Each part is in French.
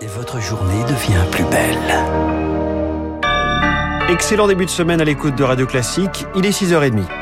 et votre journée devient plus belle. Excellent début de semaine à l'écoute de Radio Classique. Il est 6h30.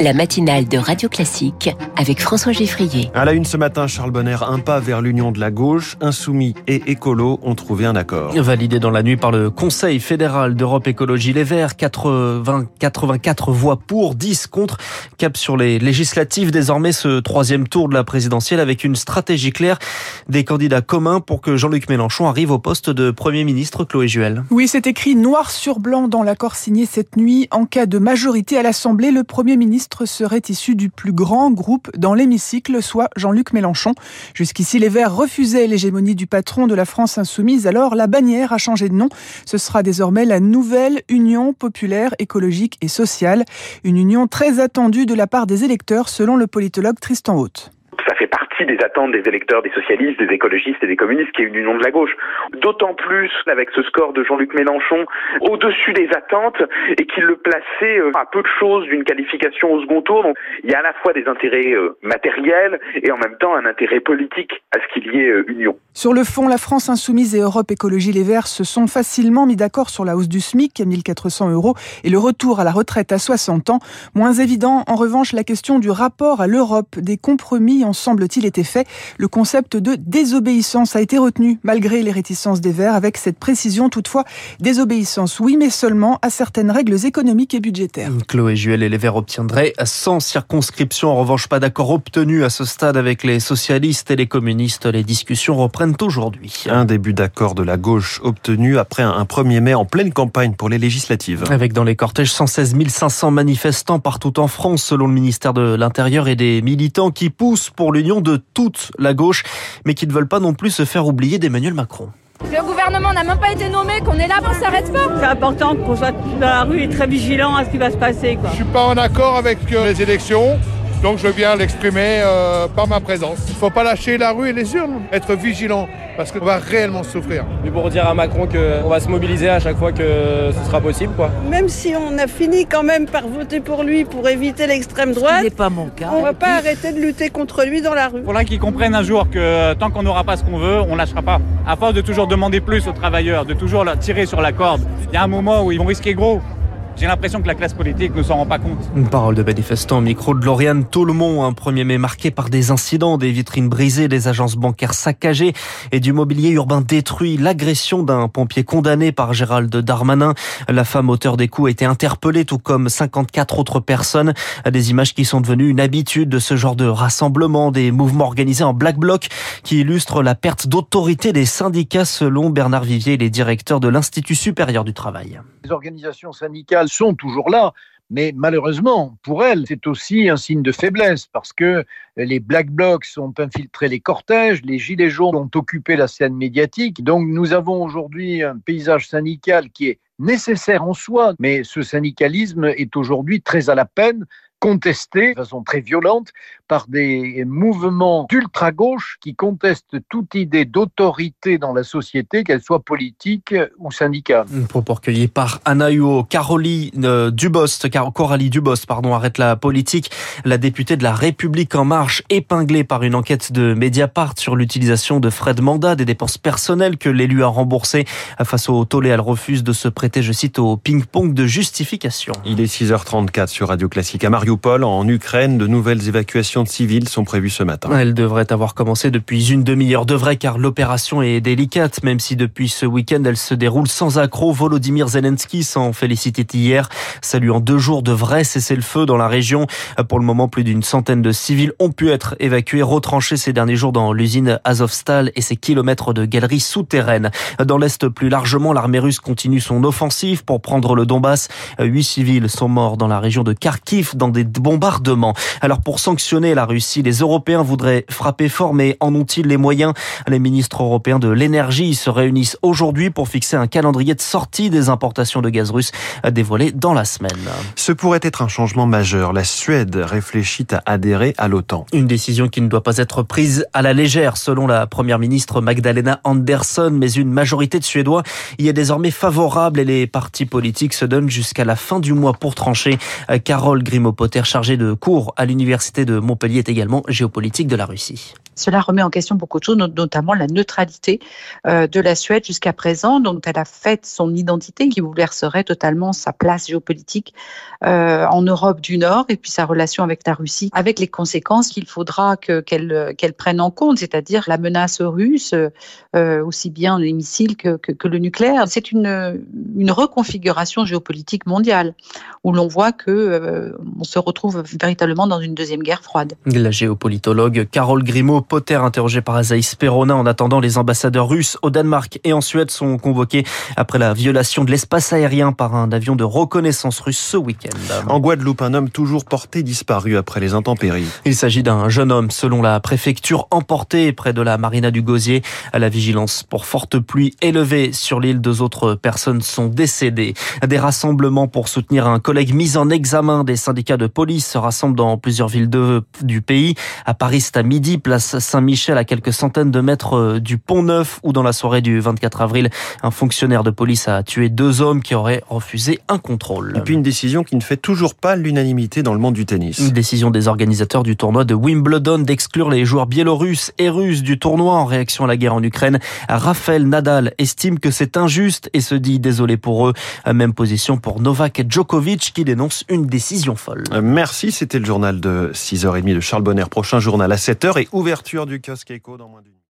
La matinale de Radio Classique avec François Geffrier. À la une ce matin, Charles Bonner, un pas vers l'union de la gauche. Insoumis et écolo ont trouvé un accord. Validé dans la nuit par le Conseil fédéral d'Europe Écologie Les Verts, 80, 84 voix pour, 10 contre. Cap sur les législatives, désormais ce troisième tour de la présidentielle avec une stratégie claire des candidats communs pour que Jean-Luc Mélenchon arrive au poste de Premier ministre, Chloé Juel. Oui, c'est écrit noir sur blanc dans l'accord signé cette nuit. En cas de majorité à l'Assemblée, le Premier ministre serait issu du plus grand groupe dans l'hémicycle, soit Jean-Luc Mélenchon. Jusqu'ici, les Verts refusaient l'hégémonie du patron de la France insoumise, alors la bannière a changé de nom. Ce sera désormais la nouvelle Union populaire écologique et sociale, une union très attendue de la part des électeurs selon le politologue Tristan Haute partie des attentes des électeurs, des socialistes, des écologistes et des communistes, qui est une union de la gauche. D'autant plus avec ce score de Jean-Luc Mélenchon au-dessus des attentes et qu'il le plaçait euh, à peu de choses d'une qualification au second tour. Donc il y a à la fois des intérêts euh, matériels et en même temps un intérêt politique à ce qu'il y ait euh, union. Sur le fond, la France insoumise et Europe Écologie Les Verts se sont facilement mis d'accord sur la hausse du SMIC à 1400 euros et le retour à la retraite à 60 ans. Moins évident, en revanche, la question du rapport à l'Europe. Des compromis en semble-t-il, été fait. Le concept de désobéissance a été retenu, malgré les réticences des Verts, avec cette précision toutefois. Désobéissance, oui, mais seulement à certaines règles économiques et budgétaires. Chloé Juel et les Verts obtiendraient sans circonscription. En revanche, pas d'accord obtenu à ce stade avec les socialistes et les communistes. Les discussions reprennent aujourd'hui. Un début d'accord de la gauche obtenu après un 1er mai en pleine campagne pour les législatives. Avec dans les cortèges 116 500 manifestants partout en France, selon le ministère de l'Intérieur et des militants qui poussent pour l'union de toute la gauche, mais qui ne veulent pas non plus se faire oublier d'Emmanuel Macron. Le gouvernement n'a même pas été nommé, qu'on est là, on s'arrête pas. C'est important qu'on soit dans la rue et très vigilant à ce qui va se passer. Quoi. Je suis pas en accord avec euh, les élections. Donc je viens l'exprimer euh, par ma présence. Il ne faut pas lâcher la rue et les urnes, être vigilant, parce qu'on va réellement souffrir. Mais pour dire à Macron qu'on va se mobiliser à chaque fois que ce sera possible. quoi. Même si on a fini quand même par voter pour lui pour éviter l'extrême droite, ce pas mon cas. on ne va pas arrêter de lutter contre lui dans la rue. Pour là qu'ils comprennent un jour que tant qu'on n'aura pas ce qu'on veut, on ne lâchera pas. À force de toujours demander plus aux travailleurs, de toujours tirer sur la corde, il y a un moment où ils vont risquer gros. J'ai l'impression que la classe politique ne s'en rend pas compte. Une parole de manifestant au micro de Lauriane Tolmont, un 1er mai marqué par des incidents, des vitrines brisées, des agences bancaires saccagées et du mobilier urbain détruit. L'agression d'un pompier condamné par Gérald Darmanin. La femme auteur des coups a été interpellée, tout comme 54 autres personnes. Des images qui sont devenues une habitude de ce genre de rassemblement, des mouvements organisés en black bloc qui illustrent la perte d'autorité des syndicats selon Bernard Vivier, les directeurs de l'Institut supérieur du travail. Les organisations syndicales sont toujours là, mais malheureusement, pour elles, c'est aussi un signe de faiblesse parce que les Black Blocs ont infiltré les cortèges, les Gilets jaunes ont occupé la scène médiatique. Donc nous avons aujourd'hui un paysage syndical qui est nécessaire en soi, mais ce syndicalisme est aujourd'hui très à la peine contesté de façon très violente par des mouvements d'ultra-gauche qui contestent toute idée d'autorité dans la société, qu'elle soit politique ou syndicale. Propos recueilli par Anna Huot. Caroline Dubost, Coralie Dubost, pardon, arrête la politique. La députée de la République en marche, épinglée par une enquête de Mediapart sur l'utilisation de frais de mandat, des dépenses personnelles que l'élu a remboursées face au tollé. Elle refuse de se prêter, je cite, au ping-pong de justification. Il est 6h34 sur Radio Classique à Mariupol, en Ukraine. De nouvelles évacuations de civils sont prévues ce matin. Elle devrait avoir commencé depuis une demi-heure. Devrait car l'opération est délicate, même si depuis ce week-end elle se déroule sans accroc. Volodymyr Zelensky s'en félicitait hier, saluant deux jours de vrai cessez-le-feu dans la région. Pour le moment, plus d'une centaine de civils ont pu être évacués, retranchés ces derniers jours dans l'usine Azovstal et ses kilomètres de galeries souterraines. Dans l'Est plus largement, l'armée russe continue son offensive pour prendre le Donbass. Huit civils sont morts dans la région de Kharkiv dans des bombardements. Alors pour sanctionner la Russie, les Européens voudraient frapper fort, mais en ont-ils les moyens? Les ministres européens de l'énergie se réunissent aujourd'hui pour fixer un calendrier de sortie des importations de gaz russe dévoilé dans la semaine. Ce pourrait être un changement majeur. La Suède réfléchit à adhérer à l'OTAN. Une décision qui ne doit pas être prise à la légère, selon la première ministre Magdalena Andersson, mais une majorité de Suédois y est désormais favorable et les partis politiques se donnent jusqu'à la fin du mois pour trancher. Carole Grimaud Potter, chargé de cours à l'université de Montpellier, est également géopolitique de la Russie. Cela remet en question beaucoup de choses, notamment la neutralité euh, de la Suède jusqu'à présent, dont elle a fait son identité, qui bouleverserait totalement sa place géopolitique euh, en Europe du Nord et puis sa relation avec la Russie, avec les conséquences qu'il faudra qu'elle prenne en compte, c'est-à-dire la menace russe, euh, aussi bien les missiles que, le nucléaire. C'est une, reconfiguration géopolitique mondiale où l'on voit que on se retrouve véritablement dans une deuxième guerre froide. La géopolitologue Carole Grimaud Potter, interrogé par Azaïs Perona. En attendant, les ambassadeurs russes au Danemark et en Suède sont convoqués après la violation de l'espace aérien par un avion de reconnaissance russe ce week-end. En Guadeloupe, un homme toujours porté disparu après les intempéries. Il s'agit d'un jeune homme, selon la préfecture, emporté près de la marina du Gosier. À la vigilance pour forte pluie élevée sur l'île, deux autres personnes sont décédées. Des rassemblements pour soutenir un collègue mis en examen des syndicats de police se rassemblent dans plusieurs villes de, du pays. À Paris, c'est à midi, place Saint-Michel, à quelques centaines de mètres euh, du Pont Neuf, où dans la soirée du 24 avril, un fonctionnaire de police a tué deux hommes qui auraient refusé un contrôle. Et puis une décision qui ne fait toujours pas l'unanimité dans le monde du tennis. Une décision des organisateurs du tournoi de Wimbledon d'exclure les joueurs biélorusses et russes du tournoi en réaction à la guerre en Ukraine. Raphaël Nadal estime que c'est injuste et se dit désolé pour eux. Même position pour Novak Djokovic qui dénonce une décision folle. Merci, c'était le journal de 6h30 de Charles Bonner. Prochain journal à 7h et ouverture du kiosque éco dans moins d'une